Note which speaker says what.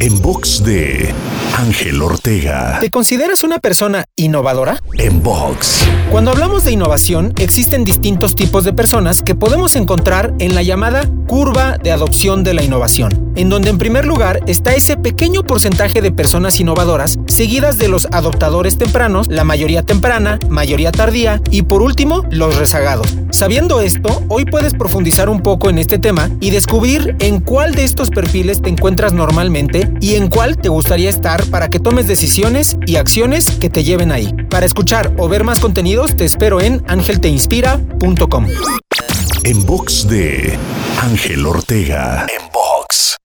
Speaker 1: En box de Ángel Ortega.
Speaker 2: ¿Te consideras una persona innovadora?
Speaker 1: En box.
Speaker 2: Cuando hablamos de innovación, existen distintos tipos de personas que podemos encontrar en la llamada curva de adopción de la innovación, en donde en primer lugar está ese pequeño porcentaje de personas innovadoras, seguidas de los adoptadores tempranos, la mayoría temprana, mayoría tardía y por último, los rezagados. Sabiendo esto, hoy puedes profundizar un poco en este tema y descubrir en cuál de estos perfiles te encuentras normalmente y en cuál te gustaría estar para que tomes decisiones y acciones que te lleven ahí. Para escuchar o ver más contenidos, te espero en angelteinspira.com.
Speaker 1: En box de Ángel Ortega. En box.